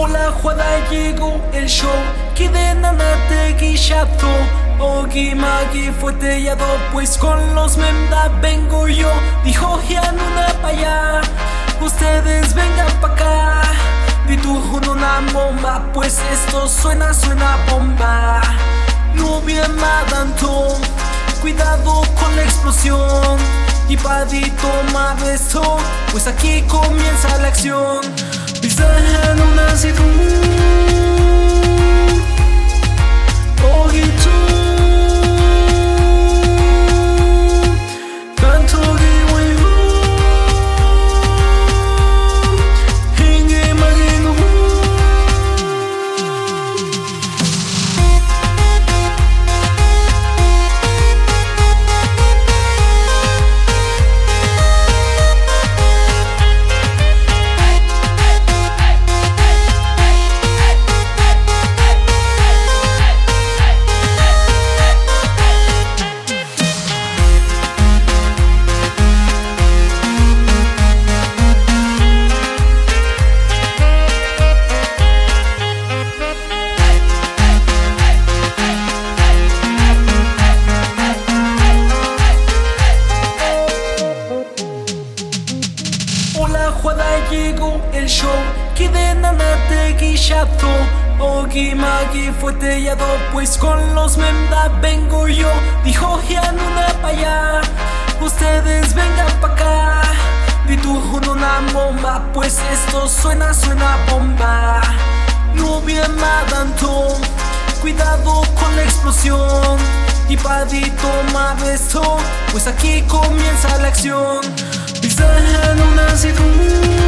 Hola Juada llegó el show. Que de nana te guillato Ogi Magi fue tellado pues con los menda vengo yo Dijo una pa' allá Ustedes vengan pa' acá. Di tu una bomba pues esto suena suena bomba. No bien tanto Cuidado con la explosión. Y padito más esto, pues aquí comienza la acción. Una llegó el show. Que de nana te guillato Ogi Magi fue tellado pues con los menda vengo yo. Dijo una pa' allá Ustedes vengan pa' acá. Di tu una bomba pues esto suena suena bomba. No bien tanto Cuidado con la explosión. Y padito más esto, pues aquí comienza la acción. say good morning